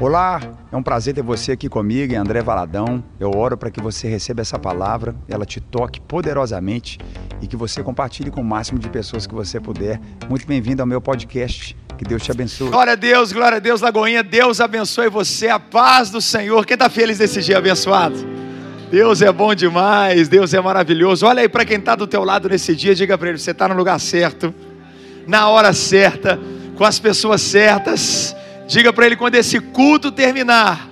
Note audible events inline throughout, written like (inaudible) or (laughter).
Olá, é um prazer ter você aqui comigo, André Valadão. Eu oro para que você receba essa palavra, ela te toque poderosamente e que você compartilhe com o máximo de pessoas que você puder. Muito bem-vindo ao meu podcast. Que Deus te abençoe. Glória a Deus, glória a Deus, Lagoinha. Deus abençoe você, a paz do Senhor. Quem está feliz nesse dia abençoado? Deus é bom demais, Deus é maravilhoso. Olha aí para quem está do teu lado nesse dia, diga para ele: você está no lugar certo, na hora certa, com as pessoas certas Diga para ele quando esse culto terminar,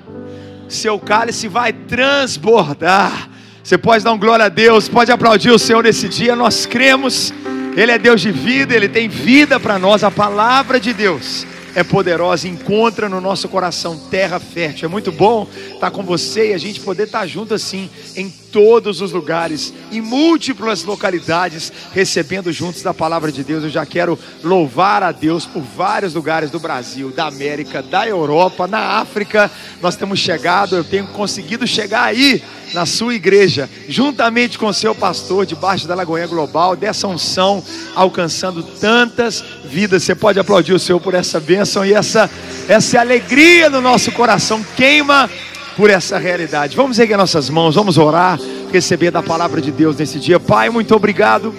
seu cálice vai transbordar. Você pode dar um glória a Deus, pode aplaudir o Senhor nesse dia. Nós cremos, Ele é Deus de vida, Ele tem vida para nós. A palavra de Deus é poderosa, encontra no nosso coração terra fértil. É muito bom estar com você e a gente poder estar junto assim em todos os lugares, em múltiplas localidades, recebendo juntos da palavra de Deus. Eu já quero louvar a Deus por vários lugares do Brasil, da América, da Europa, na África. Nós temos chegado, eu tenho conseguido chegar aí na sua igreja, juntamente com seu pastor, debaixo da Lagoinha Global, dessa unção, alcançando tantas vidas. Você pode aplaudir o Senhor por essa bênção e essa, essa alegria no nosso coração queima por essa realidade. Vamos erguer nossas mãos, vamos orar, receber da palavra de Deus nesse dia. Pai, muito obrigado.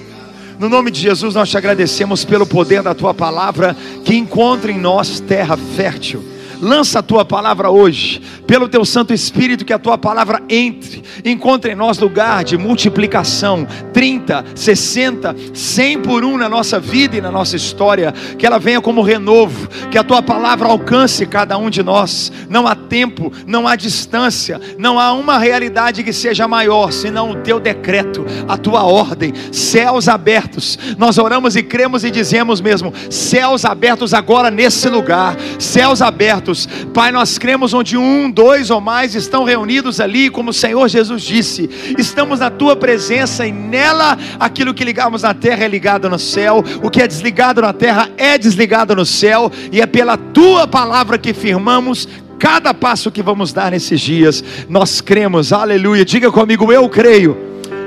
No nome de Jesus, nós te agradecemos pelo poder da tua palavra que encontra em nós terra fértil lança a tua palavra hoje, pelo teu Santo Espírito, que a tua palavra entre, encontre em nós lugar de multiplicação 30, 60, 100 por um na nossa vida e na nossa história, que ela venha como renovo, que a tua palavra alcance cada um de nós. Não há tempo, não há distância, não há uma realidade que seja maior senão o teu decreto, a tua ordem, céus abertos. Nós oramos e cremos e dizemos mesmo: céus abertos agora nesse lugar, céus abertos Pai, nós cremos onde um, dois ou mais estão reunidos ali, como o Senhor Jesus disse, estamos na tua presença e nela aquilo que ligamos na terra é ligado no céu, o que é desligado na terra é desligado no céu, e é pela tua palavra que firmamos cada passo que vamos dar nesses dias. Nós cremos, aleluia. Diga comigo, eu creio,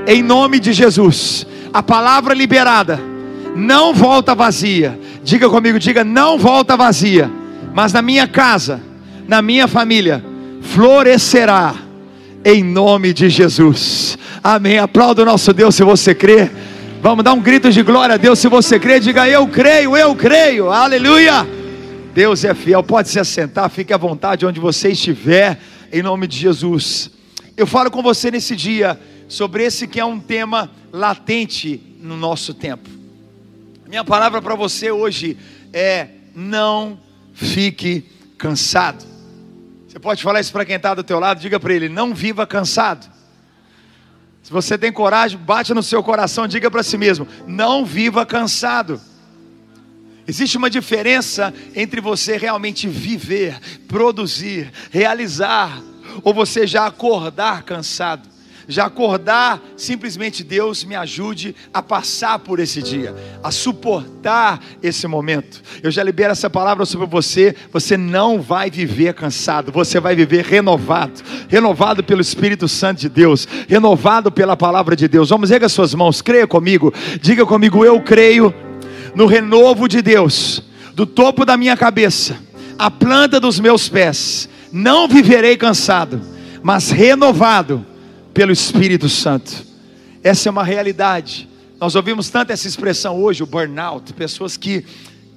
em nome de Jesus. A palavra liberada não volta vazia. Diga comigo, diga, não volta vazia mas na minha casa, na minha família, florescerá em nome de Jesus. Amém. Aplauda o nosso Deus se você crê. Vamos dar um grito de glória a Deus se você crê. Diga eu creio, eu creio. Aleluia. Deus é fiel. Pode se assentar, fique à vontade onde você estiver, em nome de Jesus. Eu falo com você nesse dia sobre esse que é um tema latente no nosso tempo. Minha palavra para você hoje é: não fique cansado. Você pode falar isso para quem está do teu lado, diga para ele: não viva cansado. Se você tem coragem, bate no seu coração, diga para si mesmo: não viva cansado. Existe uma diferença entre você realmente viver, produzir, realizar, ou você já acordar cansado já acordar, simplesmente Deus me ajude a passar por esse dia, a suportar esse momento. Eu já libero essa palavra sobre você. Você não vai viver cansado, você vai viver renovado renovado pelo Espírito Santo de Deus, renovado pela palavra de Deus. Vamos, erga suas mãos, creia comigo, diga comigo, eu creio no renovo de Deus, do topo da minha cabeça, a planta dos meus pés. Não viverei cansado, mas renovado pelo Espírito Santo. Essa é uma realidade. Nós ouvimos tanto essa expressão hoje, o burnout, pessoas que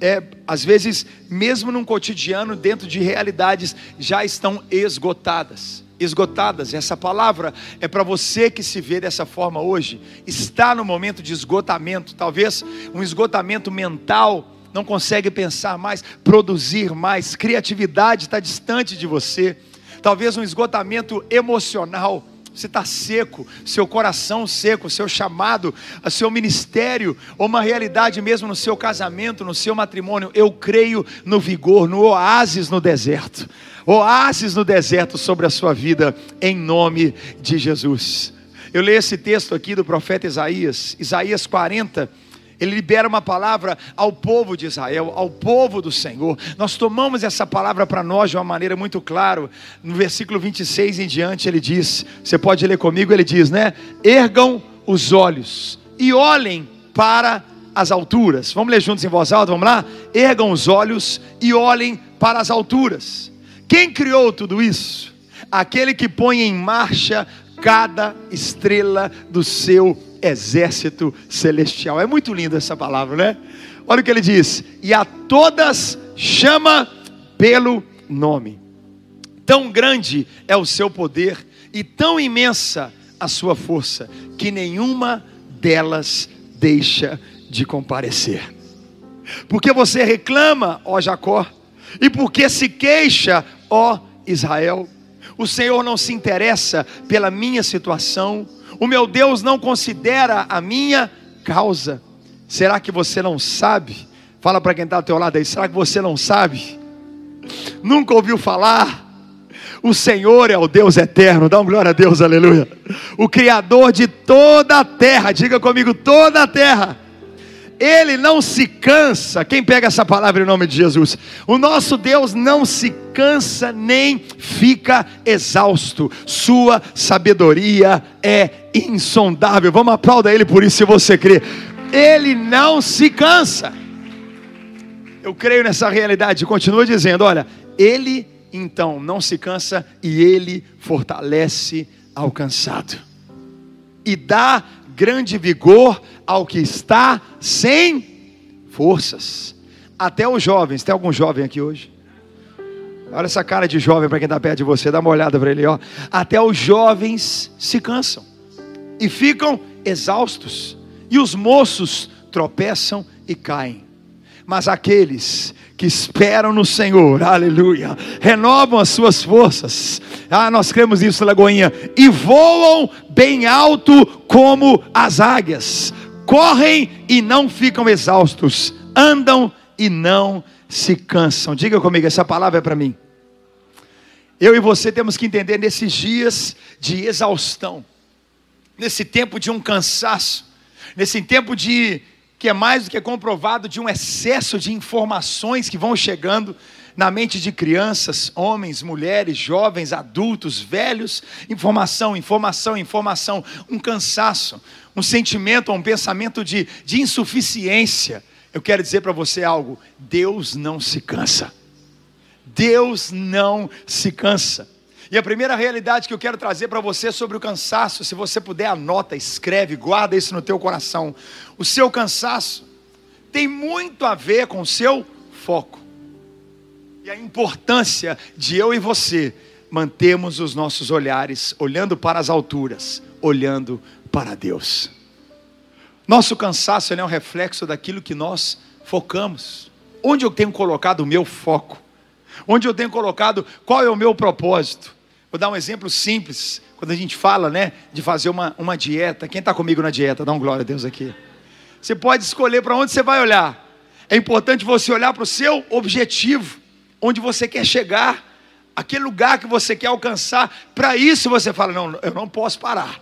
é, às vezes, mesmo num cotidiano, dentro de realidades, já estão esgotadas. Esgotadas, essa palavra é para você que se vê dessa forma hoje, está no momento de esgotamento, talvez um esgotamento mental, não consegue pensar mais, produzir mais, criatividade está distante de você, talvez um esgotamento emocional, você está seco, seu coração seco, seu chamado, seu ministério, ou uma realidade mesmo no seu casamento, no seu matrimônio. Eu creio no vigor, no oásis no deserto. Oásis no deserto sobre a sua vida, em nome de Jesus. Eu leio esse texto aqui do profeta Isaías, Isaías 40 ele libera uma palavra ao povo de Israel, ao povo do Senhor. Nós tomamos essa palavra para nós de uma maneira muito clara. No versículo 26 em diante, ele diz: Você pode ler comigo? Ele diz, né? Ergam os olhos e olhem para as alturas. Vamos ler juntos em voz alta, vamos lá? Ergam os olhos e olhem para as alturas. Quem criou tudo isso? Aquele que põe em marcha cada estrela do seu exército celestial. É muito linda essa palavra, né? Olha o que ele diz: e a todas chama pelo nome. Tão grande é o seu poder e tão imensa a sua força, que nenhuma delas deixa de comparecer. Porque você reclama, ó Jacó, e porque se queixa, ó Israel. O Senhor não se interessa pela minha situação, o meu Deus não considera a minha causa. Será que você não sabe? Fala para quem está ao teu lado aí, será que você não sabe? Nunca ouviu falar? O Senhor é o Deus eterno, dá um glória a Deus, aleluia. O Criador de toda a terra, diga comigo, toda a terra. Ele não se cansa. Quem pega essa palavra em nome de Jesus? O nosso Deus não se cansa nem fica exausto. Sua sabedoria é insondável. Vamos aplaudir Ele por isso, se você crê. Ele não se cansa. Eu creio nessa realidade. Continua dizendo: olha, Ele então não se cansa e ele fortalece ao cansado. E dá grande vigor ao que está sem forças. Até os jovens, tem algum jovem aqui hoje? Olha essa cara de jovem para quem está perto de você, dá uma olhada para ele, ó. Até os jovens se cansam e ficam exaustos, e os moços tropeçam e caem. Mas aqueles que esperam no Senhor, aleluia, renovam as suas forças. Ah, nós cremos nisso, Lagoinha, e voam bem alto como as águias, correm e não ficam exaustos, andam e não se cansam. Diga comigo, essa palavra é para mim. Eu e você temos que entender nesses dias de exaustão, nesse tempo de um cansaço, nesse tempo de que é mais do que comprovado de um excesso de informações que vão chegando na mente de crianças, homens, mulheres, jovens, adultos, velhos, informação, informação, informação, um cansaço, um sentimento, um pensamento de, de insuficiência. Eu quero dizer para você algo: Deus não se cansa. Deus não se cansa. E a primeira realidade que eu quero trazer para você sobre o cansaço, se você puder anota, escreve, guarda isso no teu coração. O seu cansaço tem muito a ver com o seu foco. E a importância de eu e você mantermos os nossos olhares olhando para as alturas, olhando para Deus. Nosso cansaço é um reflexo daquilo que nós focamos. Onde eu tenho colocado o meu foco? Onde eu tenho colocado qual é o meu propósito? Vou dar um exemplo simples. Quando a gente fala, né, de fazer uma, uma dieta. Quem está comigo na dieta? Dá um glória a Deus aqui. Você pode escolher para onde você vai olhar. É importante você olhar para o seu objetivo, onde você quer chegar, aquele lugar que você quer alcançar. Para isso você fala: não, eu não posso parar.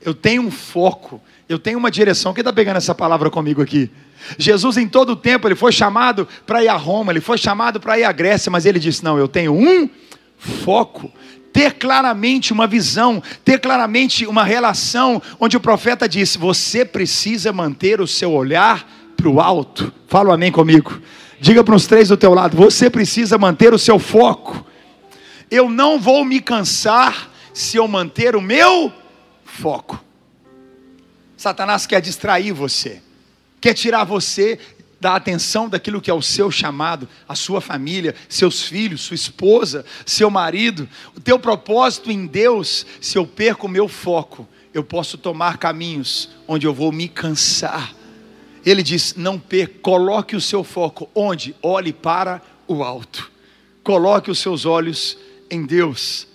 Eu tenho um foco, eu tenho uma direção. Quem está pegando essa palavra comigo aqui? Jesus, em todo o tempo, ele foi chamado para ir a Roma, ele foi chamado para ir à Grécia, mas ele disse: não, eu tenho um foco ter claramente uma visão, ter claramente uma relação, onde o profeta disse: você precisa manter o seu olhar para o alto. Fala um amém comigo. Diga para os três do teu lado: você precisa manter o seu foco. Eu não vou me cansar se eu manter o meu foco. Satanás quer distrair você, quer tirar você da atenção daquilo que é o seu chamado, a sua família, seus filhos, sua esposa, seu marido, o teu propósito em Deus, se eu perco o meu foco, eu posso tomar caminhos onde eu vou me cansar. Ele diz: não perca, coloque o seu foco onde? Olhe para o alto. Coloque os seus olhos em Deus.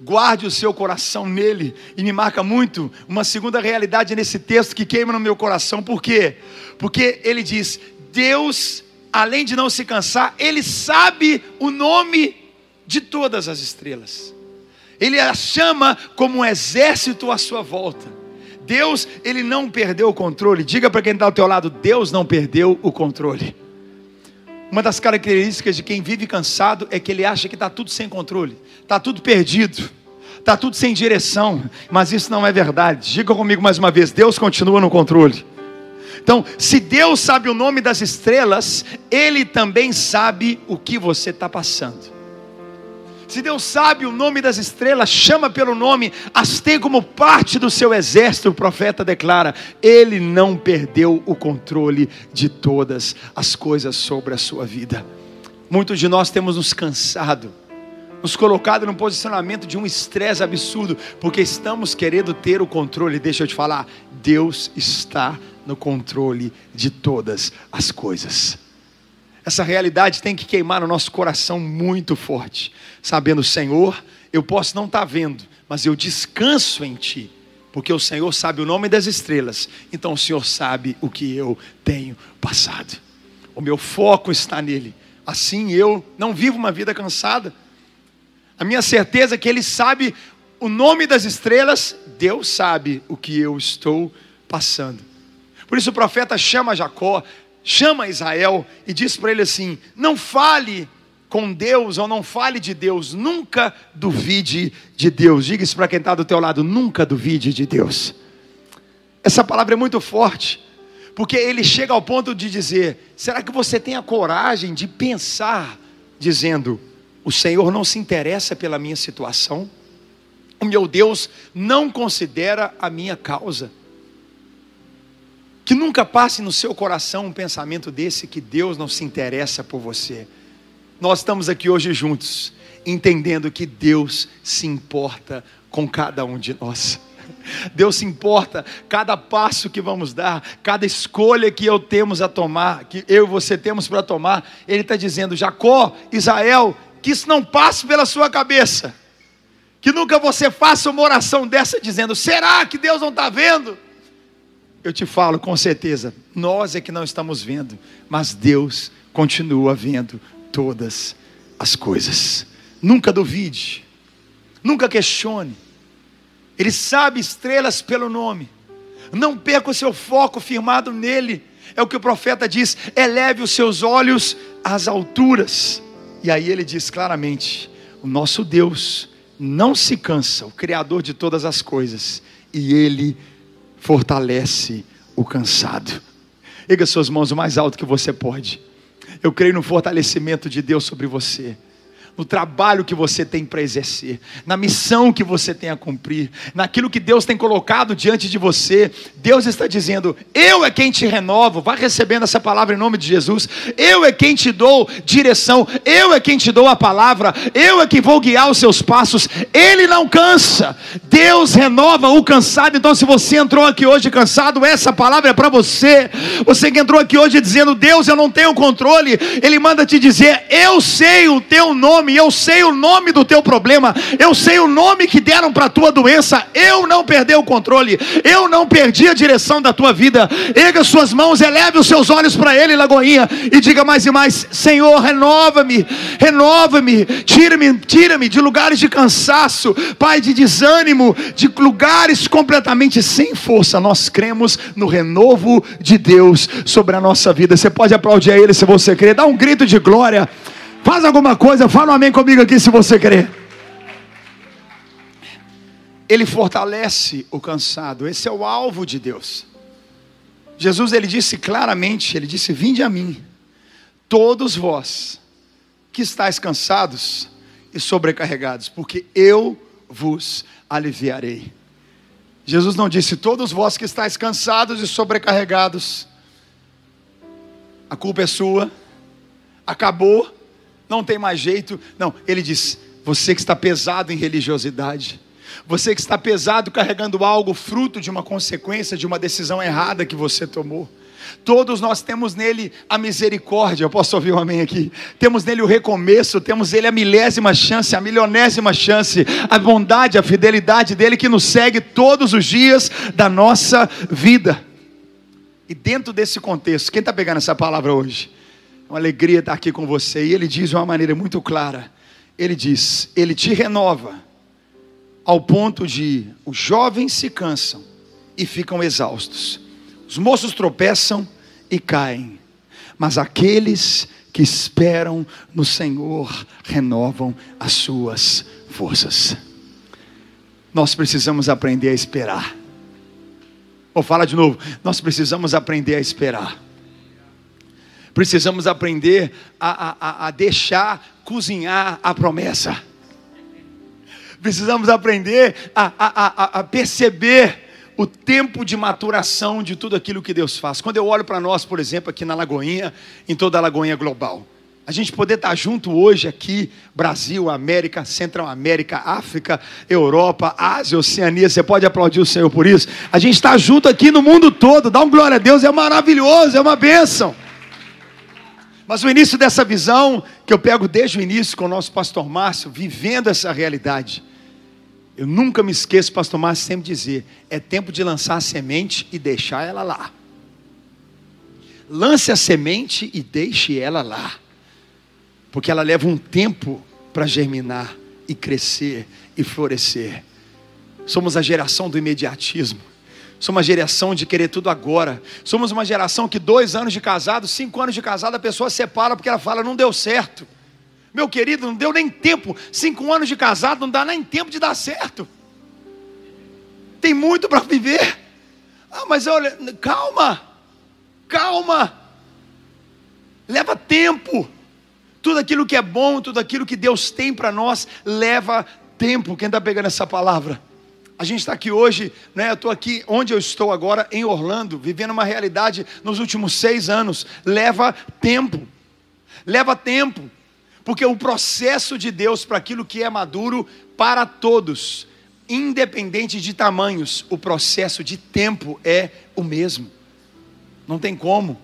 Guarde o seu coração nele. E me marca muito uma segunda realidade nesse texto que queima no meu coração. Por quê? Porque ele diz: Deus, além de não se cansar, Ele sabe o nome de todas as estrelas. Ele as chama como um exército à sua volta. Deus, Ele não perdeu o controle. Diga para quem está ao teu lado: Deus não perdeu o controle. Uma das características de quem vive cansado é que ele acha que está tudo sem controle, está tudo perdido, está tudo sem direção, mas isso não é verdade. Diga comigo mais uma vez: Deus continua no controle. Então, se Deus sabe o nome das estrelas, Ele também sabe o que você está passando. Se Deus sabe o nome das estrelas, chama pelo nome, as tem como parte do seu exército, o profeta declara: Ele não perdeu o controle de todas as coisas sobre a sua vida. Muitos de nós temos nos cansado, nos colocado num posicionamento de um estresse absurdo, porque estamos querendo ter o controle. Deixa eu te falar, Deus está no controle de todas as coisas. Essa realidade tem que queimar no nosso coração muito forte, sabendo, Senhor, eu posso não estar tá vendo, mas eu descanso em Ti, porque o Senhor sabe o nome das estrelas, então o Senhor sabe o que eu tenho passado. O meu foco está nele. Assim eu não vivo uma vida cansada. A minha certeza é que Ele sabe o nome das estrelas, Deus sabe o que eu estou passando. Por isso o profeta chama Jacó, chama Israel e diz para ele assim: não fale com Deus ou não fale de Deus, nunca duvide de Deus. Diga isso para quem está do teu lado: nunca duvide de Deus. Essa palavra é muito forte, porque ele chega ao ponto de dizer: será que você tem a coragem de pensar, dizendo, o Senhor não se interessa pela minha situação? O meu Deus não considera a minha causa. Que nunca passe no seu coração um pensamento desse que Deus não se interessa por você. Nós estamos aqui hoje juntos, entendendo que Deus se importa com cada um de nós. (laughs) Deus se importa cada passo que vamos dar, cada escolha que eu temos a tomar, que eu e você temos para tomar. Ele está dizendo, Jacó, Israel, que isso não passe pela sua cabeça. Que nunca você faça uma oração dessa dizendo: será que Deus não está vendo? Eu te falo com certeza, nós é que não estamos vendo, mas Deus continua vendo todas as coisas. Nunca duvide, nunca questione. Ele sabe estrelas pelo nome. Não perca o seu foco firmado nele. É o que o profeta diz: eleve os seus olhos às alturas. E aí ele diz claramente: o nosso Deus não se cansa, o Criador de todas as coisas, e ele fortalece o cansado. Erga suas mãos o mais alto que você pode. Eu creio no fortalecimento de Deus sobre você no trabalho que você tem para exercer, na missão que você tem a cumprir, naquilo que Deus tem colocado diante de você. Deus está dizendo: Eu é quem te renovo. Vai recebendo essa palavra em nome de Jesus. Eu é quem te dou direção. Eu é quem te dou a palavra. Eu é quem vou guiar os seus passos. Ele não cansa. Deus renova o cansado. Então, se você entrou aqui hoje cansado, essa palavra é para você. Você que entrou aqui hoje dizendo: Deus, eu não tenho controle. Ele manda te dizer: Eu sei o teu nome nome, eu sei o nome do teu problema, eu sei o nome que deram para a tua doença, eu não perdi o controle, eu não perdi a direção da tua vida. Erga suas mãos, eleve os seus olhos para Ele, Lagoinha, e diga mais e mais: Senhor, renova-me, renova-me, tira-me, tira-me de lugares de cansaço, Pai, de desânimo, de lugares completamente sem força. Nós cremos no renovo de Deus sobre a nossa vida. Você pode aplaudir a Ele se você crer, dá um grito de glória. Faz alguma coisa, fala um amém comigo aqui se você crer. Ele fortalece o cansado, esse é o alvo de Deus. Jesus ele disse claramente, ele disse: "Vinde a mim, todos vós que estáis cansados e sobrecarregados, porque eu vos aliviarei." Jesus não disse: "Todos vós que estáis cansados e sobrecarregados, a culpa é sua, acabou, não tem mais jeito. Não, ele diz: você que está pesado em religiosidade, você que está pesado carregando algo fruto de uma consequência de uma decisão errada que você tomou. Todos nós temos nele a misericórdia, eu posso ouvir um amém aqui? Temos nele o recomeço, temos nele a milésima chance, a milionésima chance, a bondade, a fidelidade dele que nos segue todos os dias da nossa vida. E dentro desse contexto, quem está pegando essa palavra hoje? Uma alegria estar aqui com você. E ele diz de uma maneira muito clara: ele diz, ele te renova, ao ponto de os jovens se cansam e ficam exaustos, os moços tropeçam e caem, mas aqueles que esperam no Senhor renovam as suas forças. Nós precisamos aprender a esperar. Ou fala de novo, nós precisamos aprender a esperar. Precisamos aprender a, a, a deixar cozinhar a promessa. Precisamos aprender a, a, a, a perceber o tempo de maturação de tudo aquilo que Deus faz. Quando eu olho para nós, por exemplo, aqui na Lagoinha, em toda a Lagoinha Global, a gente poder estar junto hoje aqui, Brasil, América, Central América, África, Europa, Ásia, Oceania, você pode aplaudir o Senhor por isso. A gente está junto aqui no mundo todo, dá um glória a Deus, é maravilhoso, é uma bênção. Mas o início dessa visão, que eu pego desde o início com o nosso pastor Márcio, vivendo essa realidade, eu nunca me esqueço, pastor Márcio sempre dizer: é tempo de lançar a semente e deixar ela lá. Lance a semente e deixe ela lá, porque ela leva um tempo para germinar e crescer e florescer. Somos a geração do imediatismo. Somos uma geração de querer tudo agora. Somos uma geração que dois anos de casado, cinco anos de casado, a pessoa separa porque ela fala, não deu certo. Meu querido, não deu nem tempo. Cinco anos de casado não dá nem tempo de dar certo. Tem muito para viver. Ah, mas olha, calma, calma. Leva tempo. Tudo aquilo que é bom, tudo aquilo que Deus tem para nós, leva tempo. Quem está pegando essa palavra? A gente está aqui hoje, né? Eu estou aqui onde eu estou agora, em Orlando, vivendo uma realidade nos últimos seis anos. Leva tempo, leva tempo, porque o processo de Deus para aquilo que é maduro para todos, independente de tamanhos, o processo de tempo é o mesmo. Não tem como.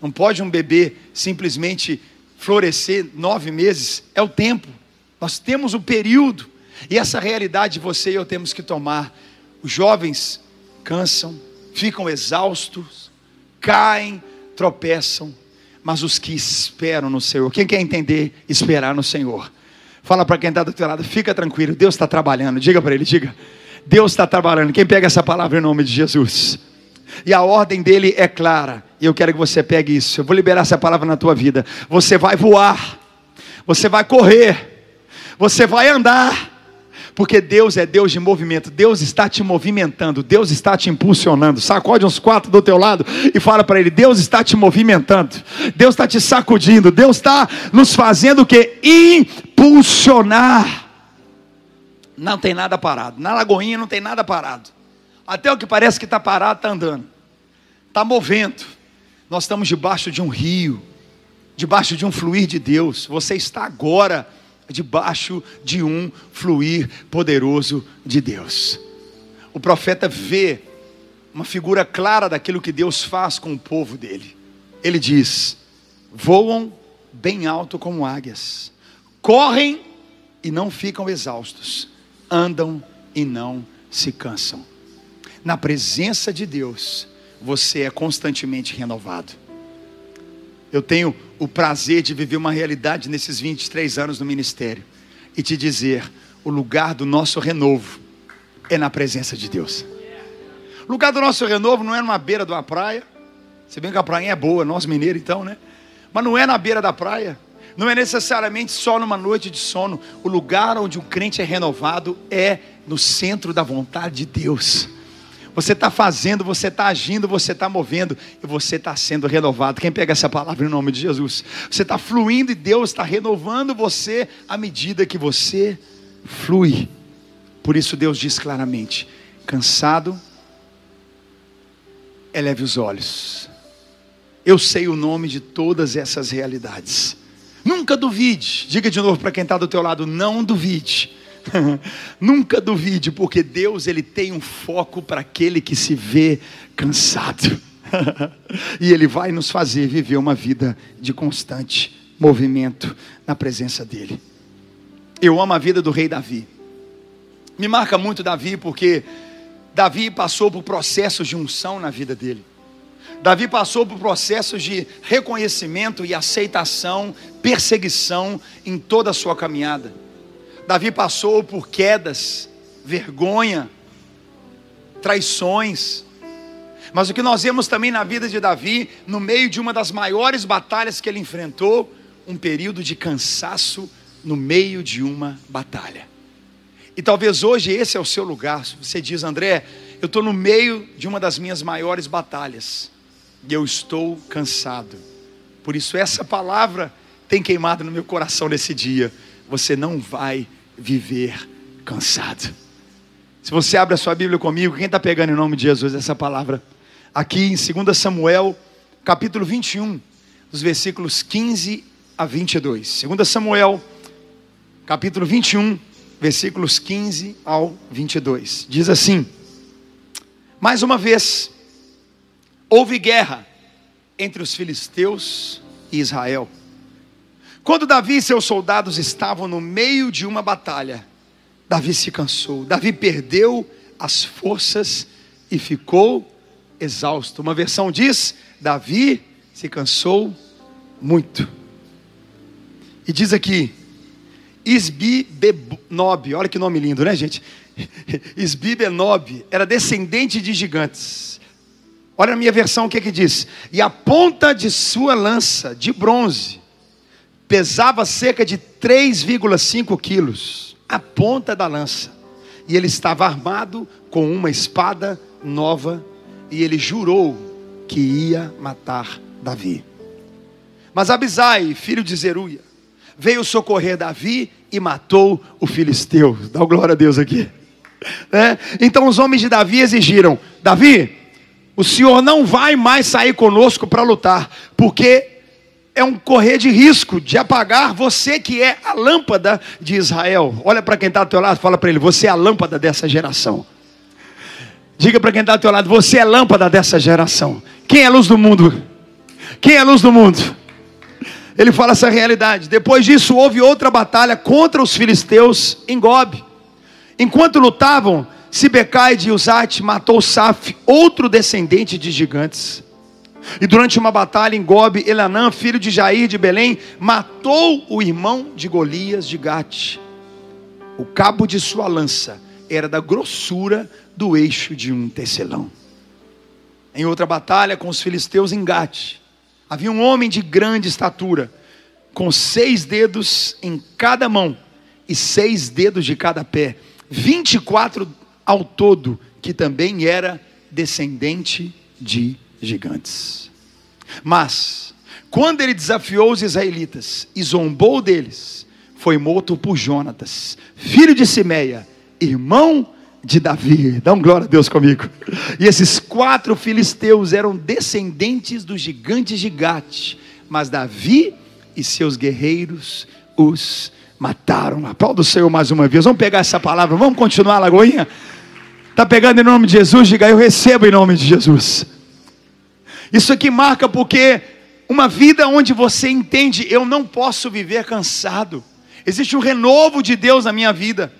Não pode um bebê simplesmente florescer nove meses, é o tempo. Nós temos o período. E essa realidade você e eu temos que tomar. Os jovens cansam, ficam exaustos, caem, tropeçam, mas os que esperam no Senhor, quem quer entender esperar no Senhor? Fala para quem está do teu lado, fica tranquilo, Deus está trabalhando. Diga para ele, diga, Deus está trabalhando. Quem pega essa palavra em nome de Jesus? E a ordem dele é clara. E eu quero que você pegue isso. Eu vou liberar essa palavra na tua vida. Você vai voar. Você vai correr. Você vai andar porque Deus é Deus de movimento, Deus está te movimentando, Deus está te impulsionando. Sacode uns quatro do teu lado e fala para ele: Deus está te movimentando, Deus está te sacudindo, Deus está nos fazendo o que? Impulsionar. Não tem nada parado, na Lagoinha não tem nada parado, até o que parece que está parado está andando, está movendo. Nós estamos debaixo de um rio, debaixo de um fluir de Deus. Você está agora debaixo de um fluir poderoso de Deus. O profeta vê uma figura clara daquilo que Deus faz com o povo dele. Ele diz: voam bem alto como águias, correm e não ficam exaustos, andam e não se cansam. Na presença de Deus, você é constantemente renovado. Eu tenho o prazer de viver uma realidade nesses 23 anos no ministério e te dizer: o lugar do nosso renovo é na presença de Deus. O lugar do nosso renovo não é numa beira de uma praia, se bem que a praia é boa, nós mineiros então, né? Mas não é na beira da praia, não é necessariamente só numa noite de sono. O lugar onde o crente é renovado é no centro da vontade de Deus. Você está fazendo, você está agindo, você está movendo e você está sendo renovado. Quem pega essa palavra em nome de Jesus? Você está fluindo e Deus está renovando você à medida que você flui. Por isso Deus diz claramente: cansado, eleve os olhos. Eu sei o nome de todas essas realidades. Nunca duvide. Diga de novo para quem está do teu lado: não duvide (laughs) Nunca duvide, porque Deus ele tem um foco para aquele que se vê cansado. (laughs) e ele vai nos fazer viver uma vida de constante movimento na presença dele. Eu amo a vida do rei Davi. Me marca muito Davi porque Davi passou por processos de unção na vida dele. Davi passou por processos de reconhecimento e aceitação, perseguição em toda a sua caminhada. Davi passou por quedas, vergonha, traições. Mas o que nós vemos também na vida de Davi, no meio de uma das maiores batalhas que ele enfrentou, um período de cansaço no meio de uma batalha. E talvez hoje esse é o seu lugar. Você diz, André, eu estou no meio de uma das minhas maiores batalhas e eu estou cansado. Por isso, essa palavra tem queimado no meu coração nesse dia. Você não vai viver cansado. Se você abre a sua Bíblia comigo, quem está pegando em nome de Jesus essa palavra? Aqui em 2 Samuel, capítulo 21, dos versículos 15 a 22. 2 Samuel, capítulo 21, versículos 15 ao 22. Diz assim: Mais uma vez, houve guerra entre os filisteus e Israel. Quando Davi e seus soldados estavam no meio de uma batalha, Davi se cansou. Davi perdeu as forças e ficou exausto. Uma versão diz: Davi se cansou muito. E diz aqui: Isbi-Benob, olha que nome lindo, né, gente? (laughs) Isbi-Benob era descendente de gigantes. Olha a minha versão o que é que diz: E a ponta de sua lança de bronze pesava cerca de 3,5 quilos, a ponta da lança. E ele estava armado com uma espada nova, e ele jurou que ia matar Davi. Mas Abisai, filho de Zeruia, veio socorrer Davi e matou o filisteu. Dá glória a Deus aqui. (laughs) É? Então os homens de Davi exigiram: Davi, o senhor não vai mais sair conosco para lutar, porque é um correr de risco de apagar você que é a lâmpada de Israel. Olha para quem está do teu lado, fala para ele: você é a lâmpada dessa geração. Diga para quem está do teu lado: você é a lâmpada dessa geração. Quem é a luz do mundo? Quem é a luz do mundo? Ele fala essa realidade. Depois disso, houve outra batalha contra os filisteus em Gob. Enquanto lutavam, Sibecai de Uzate matou Saf, outro descendente de gigantes. E durante uma batalha em Gob, Elanã, filho de Jair de Belém, matou o irmão de Golias de Gate. O cabo de sua lança era da grossura do eixo de um tecelão. Em outra batalha com os filisteus em Gate, havia um homem de grande estatura, com seis dedos em cada mão e seis dedos de cada pé, vinte e quatro ao todo, que também era descendente de gigantes. Mas, quando ele desafiou os israelitas e zombou deles, foi morto por Jonatas, filho de Simeia, irmão de Davi. Dá um glória a Deus comigo. E esses quatro filisteus eram descendentes do gigante Gigate, mas Davi e seus guerreiros os mataram. Aplauda o Senhor mais uma vez. Vamos pegar essa palavra, vamos continuar, Lagoinha? Está pegando em nome de Jesus? Diga, eu recebo em nome de Jesus. Isso aqui marca porque uma vida onde você entende, eu não posso viver cansado. Existe um renovo de Deus na minha vida.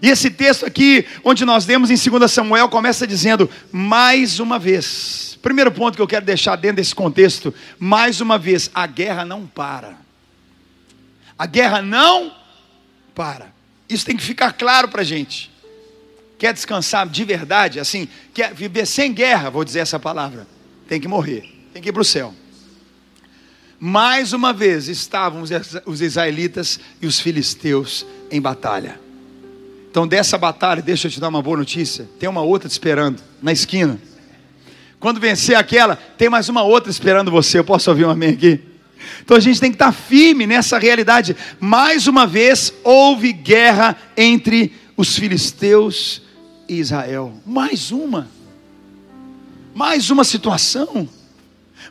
E esse texto aqui, onde nós lemos em 2 Samuel, começa dizendo: mais uma vez. Primeiro ponto que eu quero deixar dentro desse contexto: mais uma vez, a guerra não para. A guerra não para. Isso tem que ficar claro para a gente. Quer descansar de verdade, assim, quer viver sem guerra, vou dizer essa palavra, tem que morrer, tem que ir para o céu. Mais uma vez estavam os israelitas e os filisteus em batalha. Então, dessa batalha, deixa eu te dar uma boa notícia: tem uma outra te esperando na esquina. Quando vencer aquela, tem mais uma outra esperando você. Eu posso ouvir um amém aqui? Então a gente tem que estar firme nessa realidade. Mais uma vez houve guerra entre os filisteus e Israel. Mais uma. Mais uma situação.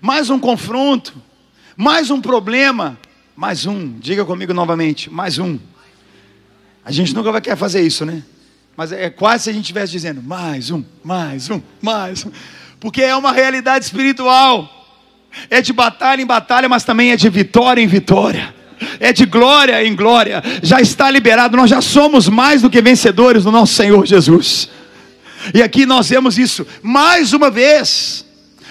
Mais um confronto. Mais um problema. Mais um. Diga comigo novamente. Mais um. A gente nunca vai querer fazer isso, né? Mas é quase se a gente estivesse dizendo mais um, mais um, mais um. Porque é uma realidade espiritual. É de batalha em batalha, mas também é de vitória em vitória. É de glória em glória. Já está liberado. Nós já somos mais do que vencedores do nosso Senhor Jesus. E aqui nós vemos isso mais uma vez.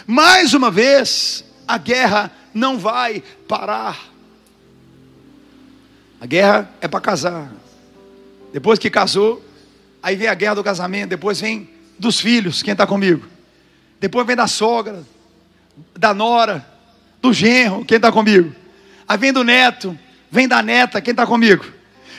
Mais uma vez, a guerra não vai parar. A guerra é para casar. Depois que casou, aí vem a guerra do casamento, depois vem dos filhos, quem está comigo? Depois vem da sogra, da nora, do genro, quem está comigo? Aí vem do neto, vem da neta, quem está comigo?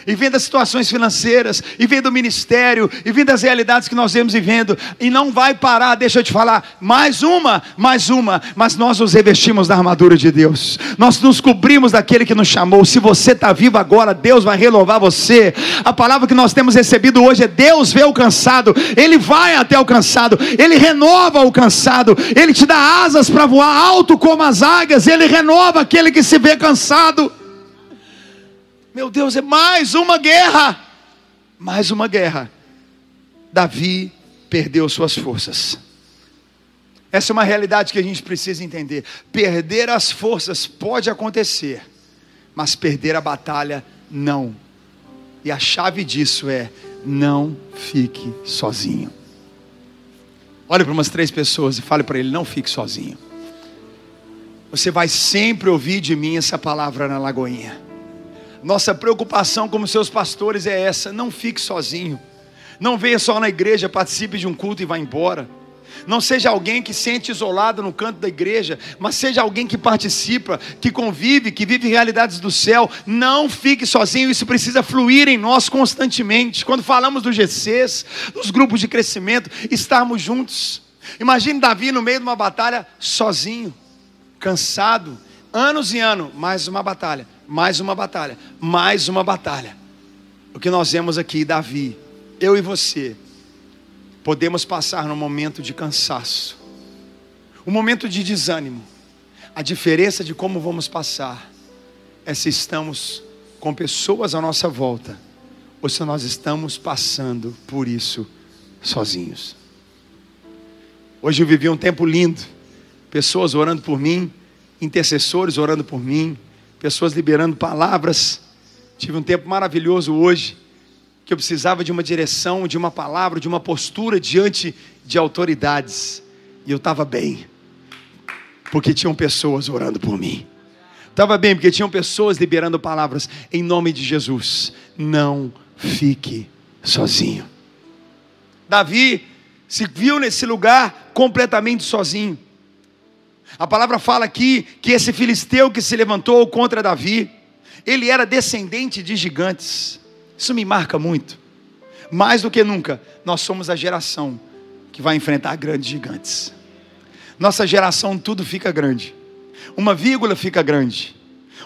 E vem das situações financeiras, e vem do ministério, e vem das realidades que nós vemos vivendo, e não vai parar, deixa eu te falar, mais uma, mais uma, mas nós nos revestimos da armadura de Deus, nós nos cobrimos daquele que nos chamou. Se você está vivo agora, Deus vai renovar você. A palavra que nós temos recebido hoje é: Deus vê o cansado, Ele vai até o cansado, Ele renova o cansado, Ele te dá asas para voar alto como as águias, Ele renova aquele que se vê cansado. Meu Deus, é mais uma guerra. Mais uma guerra. Davi perdeu suas forças. Essa é uma realidade que a gente precisa entender. Perder as forças pode acontecer, mas perder a batalha não. E a chave disso é: não fique sozinho. Olhe para umas três pessoas e fale para ele: não fique sozinho. Você vai sempre ouvir de mim essa palavra na Lagoinha. Nossa preocupação como seus pastores é essa: não fique sozinho. Não venha só na igreja, participe de um culto e vá embora. Não seja alguém que sente isolado no canto da igreja, mas seja alguém que participa, que convive, que vive realidades do céu. Não fique sozinho, isso precisa fluir em nós constantemente. Quando falamos do GCs, dos grupos de crescimento, estarmos juntos. Imagine Davi no meio de uma batalha sozinho, cansado, anos e anos, mais uma batalha mais uma batalha, mais uma batalha. O que nós vemos aqui, Davi, eu e você, podemos passar num momento de cansaço, um momento de desânimo. A diferença de como vamos passar é se estamos com pessoas à nossa volta ou se nós estamos passando por isso sozinhos. Hoje eu vivi um tempo lindo, pessoas orando por mim, intercessores orando por mim, pessoas liberando palavras. Tive um tempo maravilhoso hoje, que eu precisava de uma direção, de uma palavra, de uma postura diante de autoridades. E eu estava bem, porque tinham pessoas orando por mim. Estava bem, porque tinham pessoas liberando palavras em nome de Jesus. Não fique sozinho. Davi se viu nesse lugar completamente sozinho. A palavra fala aqui que esse filisteu que se levantou contra Davi, ele era descendente de gigantes. Isso me marca muito. Mais do que nunca, nós somos a geração que vai enfrentar grandes gigantes. Nossa geração tudo fica grande. Uma vírgula fica grande.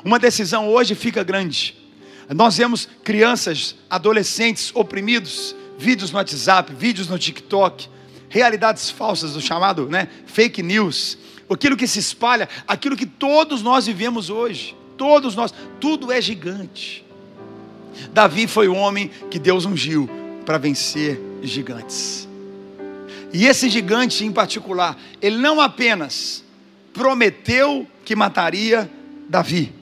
Uma decisão hoje fica grande. Nós vemos crianças, adolescentes oprimidos, vídeos no WhatsApp, vídeos no TikTok, realidades falsas, do chamado né, fake news, aquilo que se espalha, aquilo que todos nós vivemos hoje. Todos nós, tudo é gigante. Davi foi o homem que Deus ungiu para vencer gigantes. E esse gigante em particular, ele não apenas prometeu que mataria Davi.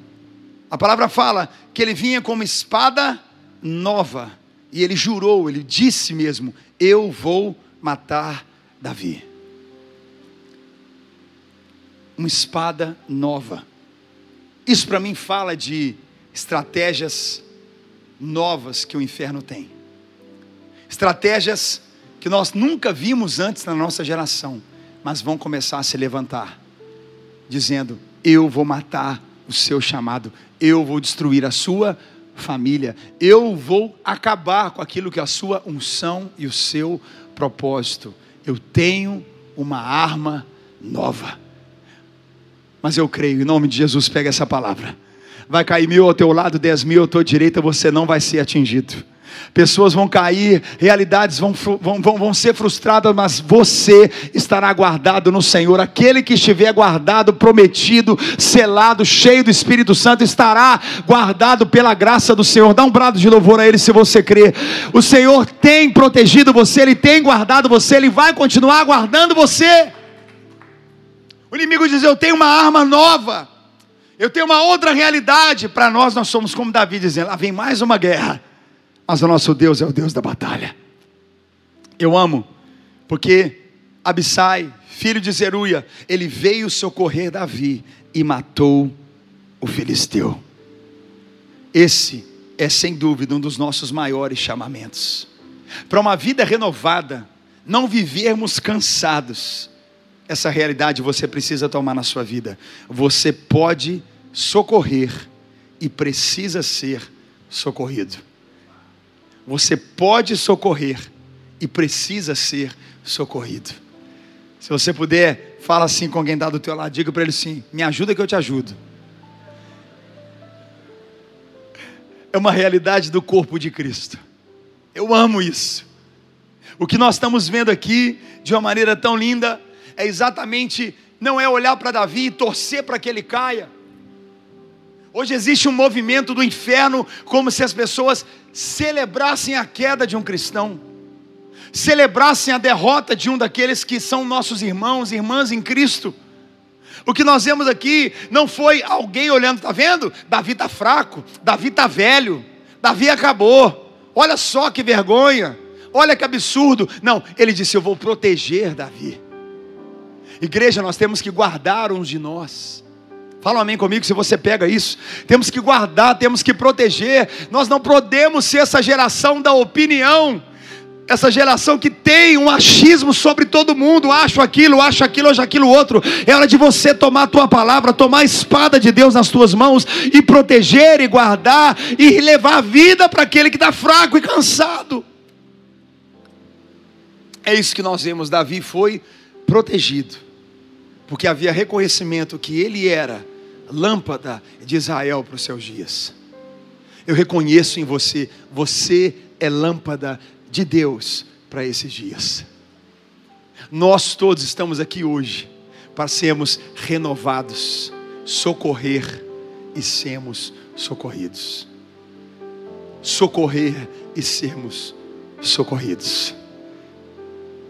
A palavra fala que ele vinha com uma espada nova. E ele jurou, ele disse mesmo: Eu vou matar Davi uma espada nova. Isso para mim fala de estratégias novas que o inferno tem. Estratégias que nós nunca vimos antes na nossa geração, mas vão começar a se levantar, dizendo: Eu vou matar o seu chamado, eu vou destruir a sua família, eu vou acabar com aquilo que é a sua unção e o seu propósito. Eu tenho uma arma nova. Mas eu creio, em nome de Jesus, pega essa palavra. Vai cair mil ao teu lado, dez mil à tua direita, você não vai ser atingido. Pessoas vão cair, realidades vão, vão, vão, vão ser frustradas, mas você estará guardado no Senhor. Aquele que estiver guardado, prometido, selado, cheio do Espírito Santo, estará guardado pela graça do Senhor. Dá um brado de louvor a Ele se você crê. O Senhor tem protegido você, Ele tem guardado você, Ele vai continuar guardando você. O inimigo diz: Eu tenho uma arma nova, eu tenho uma outra realidade. Para nós, nós somos como Davi dizendo: Lá vem mais uma guerra, mas o nosso Deus é o Deus da batalha. Eu amo, porque Abissai, filho de Zeruia, ele veio socorrer Davi e matou o filisteu. Esse é sem dúvida um dos nossos maiores chamamentos. Para uma vida renovada, não vivermos cansados, essa realidade você precisa tomar na sua vida. Você pode socorrer e precisa ser socorrido. você pode socorrer e precisa ser socorrido. Se você puder, fala assim com quem está do teu lado, diga para ele assim: me ajuda que eu te ajudo. É uma realidade do corpo de Cristo. Eu amo isso. O que nós estamos vendo aqui, de uma maneira tão linda, é exatamente não é olhar para Davi e torcer para que ele caia. Hoje existe um movimento do inferno como se as pessoas celebrassem a queda de um cristão, celebrassem a derrota de um daqueles que são nossos irmãos, irmãs em Cristo. O que nós vemos aqui não foi alguém olhando, está vendo? Davi está fraco, Davi está velho, Davi acabou. Olha só que vergonha, olha que absurdo. Não, ele disse: Eu vou proteger Davi. Igreja, nós temos que guardar uns de nós. Fala um amém comigo se você pega isso. Temos que guardar, temos que proteger. Nós não podemos ser essa geração da opinião, essa geração que tem um achismo sobre todo mundo, acho aquilo, acho aquilo, acho aquilo outro. É hora de você tomar a tua palavra, tomar a espada de Deus nas tuas mãos e proteger e guardar e levar a vida para aquele que está fraco e cansado. É isso que nós vemos. Davi foi protegido, porque havia reconhecimento que ele era lâmpada de Israel para os seus dias. Eu reconheço em você, você é lâmpada de Deus para esses dias. Nós todos estamos aqui hoje para sermos renovados, socorrer e sermos socorridos. Socorrer e sermos socorridos.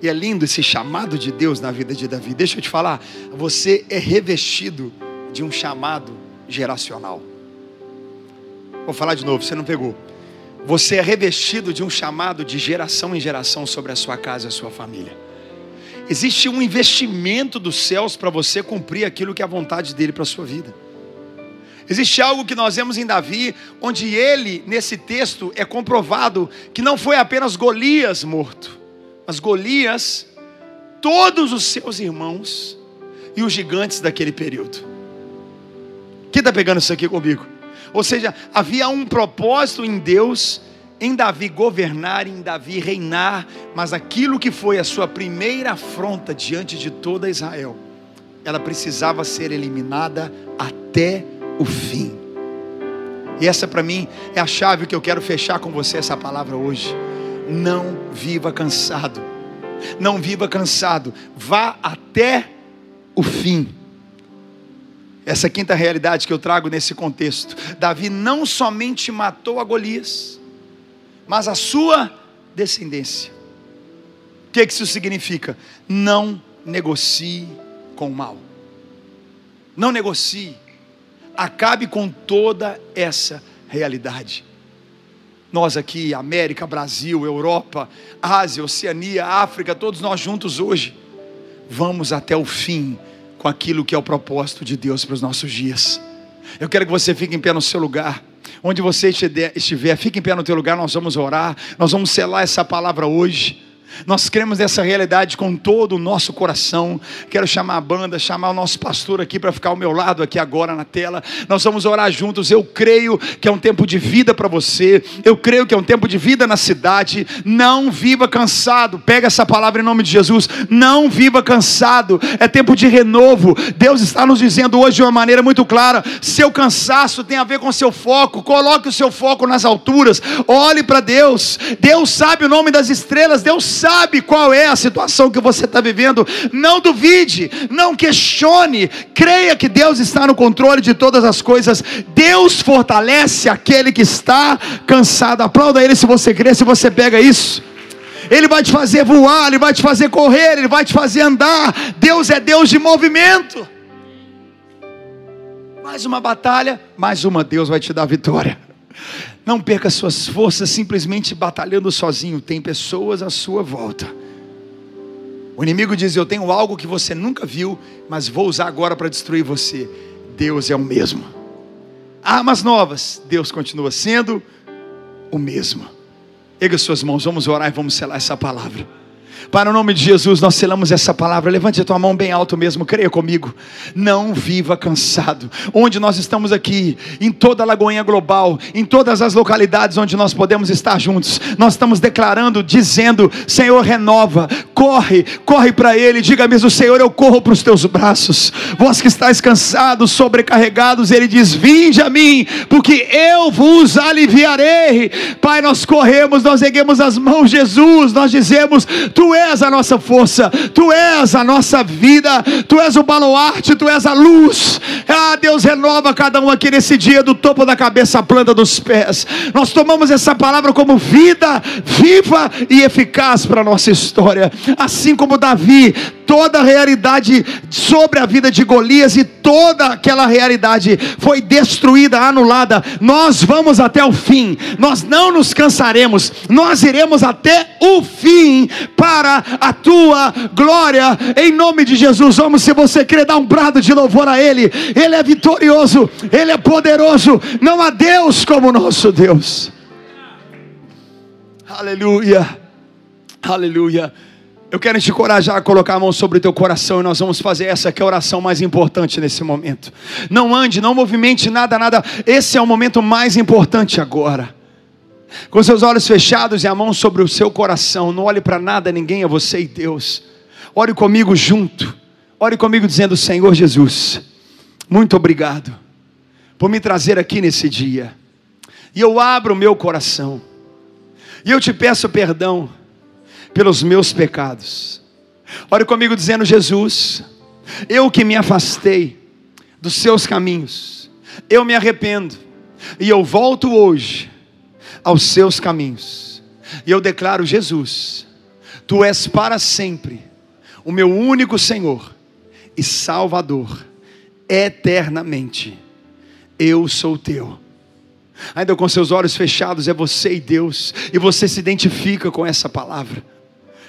E é lindo esse chamado de Deus na vida de Davi. Deixa eu te falar, você é revestido de um chamado geracional. Vou falar de novo, você não pegou. Você é revestido de um chamado de geração em geração sobre a sua casa e a sua família. Existe um investimento dos céus para você cumprir aquilo que é a vontade dele para a sua vida. Existe algo que nós vemos em Davi, onde ele, nesse texto, é comprovado que não foi apenas Golias morto, mas Golias, todos os seus irmãos e os gigantes daquele período. Quem está pegando isso aqui comigo? Ou seja, havia um propósito em Deus, em Davi governar, em Davi reinar, mas aquilo que foi a sua primeira afronta diante de toda Israel, ela precisava ser eliminada até o fim. E essa para mim é a chave que eu quero fechar com você essa palavra hoje. Não viva cansado. Não viva cansado. Vá até o fim. Essa quinta realidade que eu trago nesse contexto. Davi não somente matou a Golias, mas a sua descendência. O que, que isso significa? Não negocie com o mal. Não negocie. Acabe com toda essa realidade. Nós aqui, América, Brasil, Europa, Ásia, Oceania, África, todos nós juntos hoje, vamos até o fim com aquilo que é o propósito de Deus para os nossos dias. Eu quero que você fique em pé no seu lugar. Onde você estiver, fique em pé no teu lugar, nós vamos orar, nós vamos selar essa palavra hoje. Nós cremos nessa realidade com todo o nosso coração. Quero chamar a banda, chamar o nosso pastor aqui para ficar ao meu lado aqui agora na tela. Nós vamos orar juntos. Eu creio que é um tempo de vida para você. Eu creio que é um tempo de vida na cidade. Não viva cansado. Pega essa palavra em nome de Jesus. Não viva cansado. É tempo de renovo. Deus está nos dizendo hoje de uma maneira muito clara: seu cansaço tem a ver com seu foco. Coloque o seu foco nas alturas. Olhe para Deus. Deus sabe o nome das estrelas. Deus sabe qual é a situação que você está vivendo, não duvide, não questione, creia que Deus está no controle de todas as coisas. Deus fortalece aquele que está cansado. Aplauda Ele se você crê, se você pega isso. Ele vai te fazer voar, Ele vai te fazer correr, Ele vai te fazer andar. Deus é Deus de movimento. Mais uma batalha, mais uma, Deus vai te dar vitória. Não perca suas forças simplesmente batalhando sozinho, tem pessoas à sua volta. O inimigo diz: Eu tenho algo que você nunca viu, mas vou usar agora para destruir você. Deus é o mesmo. Armas novas, Deus continua sendo o mesmo. Erga suas mãos, vamos orar e vamos selar essa palavra. Para o nome de Jesus, nós selamos essa palavra. Levante a tua mão bem alto mesmo, creia comigo. Não viva cansado. Onde nós estamos aqui, em toda a Lagoinha Global, em todas as localidades onde nós podemos estar juntos, nós estamos declarando, dizendo: Senhor, renova, corre, corre para Ele. Diga mesmo: Senhor, eu corro para os teus braços. Vós que estáis cansados, sobrecarregados, Ele diz: Vinde a mim, porque eu vos aliviarei. Pai, nós corremos, nós erguemos as mãos, Jesus, nós dizemos: Tu és a nossa força, Tu és a nossa vida, Tu és o baluarte, Tu és a luz. Ah, Deus, renova cada um aqui nesse dia, do topo da cabeça à planta dos pés. Nós tomamos essa palavra como vida viva e eficaz para a nossa história. Assim como Davi, toda a realidade sobre a vida de Golias e toda aquela realidade foi destruída, anulada. Nós vamos até o fim, nós não nos cansaremos, nós iremos até o fim para a tua glória, em nome de Jesus. Vamos, se você quer dar um brado de louvor a Ele, Ele é vitorioso, Ele é poderoso, não há Deus como nosso Deus. Aleluia, aleluia. Eu quero te encorajar a colocar a mão sobre o teu coração e nós vamos fazer essa que é a oração mais importante nesse momento. Não ande, não movimente nada, nada. Esse é o momento mais importante agora. Com seus olhos fechados e a mão sobre o seu coração, não olhe para nada, ninguém, é você e Deus. Ore comigo junto. Ore comigo dizendo: Senhor Jesus, muito obrigado por me trazer aqui nesse dia. E eu abro o meu coração. E eu te peço perdão pelos meus pecados. Ore comigo dizendo: Jesus, eu que me afastei dos seus caminhos, eu me arrependo e eu volto hoje aos seus caminhos. E eu declaro: Jesus, tu és para sempre o meu único Senhor e Salvador, eternamente. Eu sou teu. Ainda com seus olhos fechados, é você e Deus, e você se identifica com essa palavra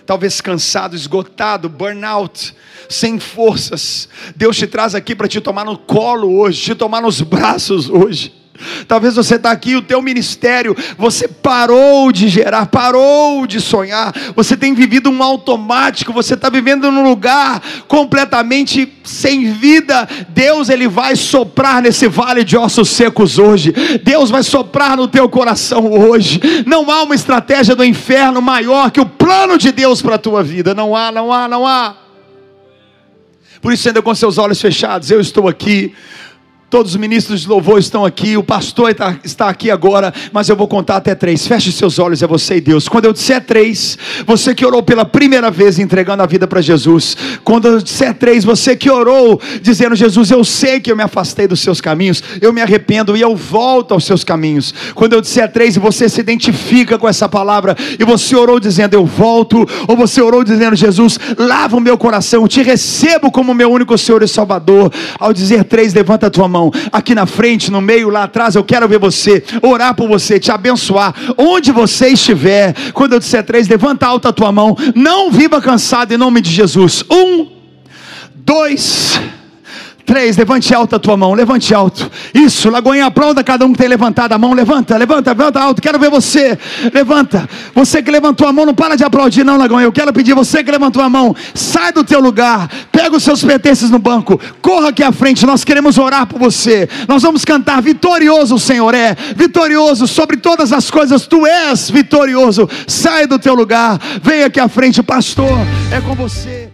talvez cansado, esgotado, burnout, sem forças. Deus te traz aqui para te tomar no colo hoje, te tomar nos braços hoje. Talvez você está aqui, o teu ministério, você parou de gerar, parou de sonhar, você tem vivido um automático, você está vivendo num lugar completamente sem vida. Deus ele vai soprar nesse vale de ossos secos hoje. Deus vai soprar no teu coração hoje. Não há uma estratégia do inferno maior que o plano de Deus para a tua vida. Não há, não há, não há. Por isso, ainda com seus olhos fechados, eu estou aqui Todos os ministros de louvor estão aqui, o pastor está aqui agora, mas eu vou contar até três. Feche seus olhos, é você e Deus. Quando eu disser três, você que orou pela primeira vez entregando a vida para Jesus. Quando eu disser três, você que orou dizendo: Jesus, eu sei que eu me afastei dos seus caminhos, eu me arrependo e eu volto aos seus caminhos. Quando eu disser três você se identifica com essa palavra e você orou dizendo: Eu volto, ou você orou dizendo: Jesus, lava o meu coração, te recebo como meu único Senhor e Salvador. Ao dizer três, levanta a tua mão mão, aqui na frente, no meio, lá atrás, eu quero ver você, orar por você, te abençoar, onde você estiver. Quando eu disser três, levanta alta a tua mão, não viva cansado em nome de Jesus. Um, dois, Três, levante alto a tua mão, levante alto. Isso, Lagoinha, aplauda cada um que tem levantado a mão. Levanta, levanta, levanta alto. Quero ver você. Levanta. Você que levantou a mão, não para de aplaudir, não, Lagoinha. Eu quero pedir você que levantou a mão. Sai do teu lugar. Pega os seus pertences no banco. Corra aqui à frente. Nós queremos orar por você. Nós vamos cantar: Vitorioso o Senhor é. Vitorioso sobre todas as coisas. Tu és vitorioso. Sai do teu lugar. Vem aqui à frente, pastor. É com você.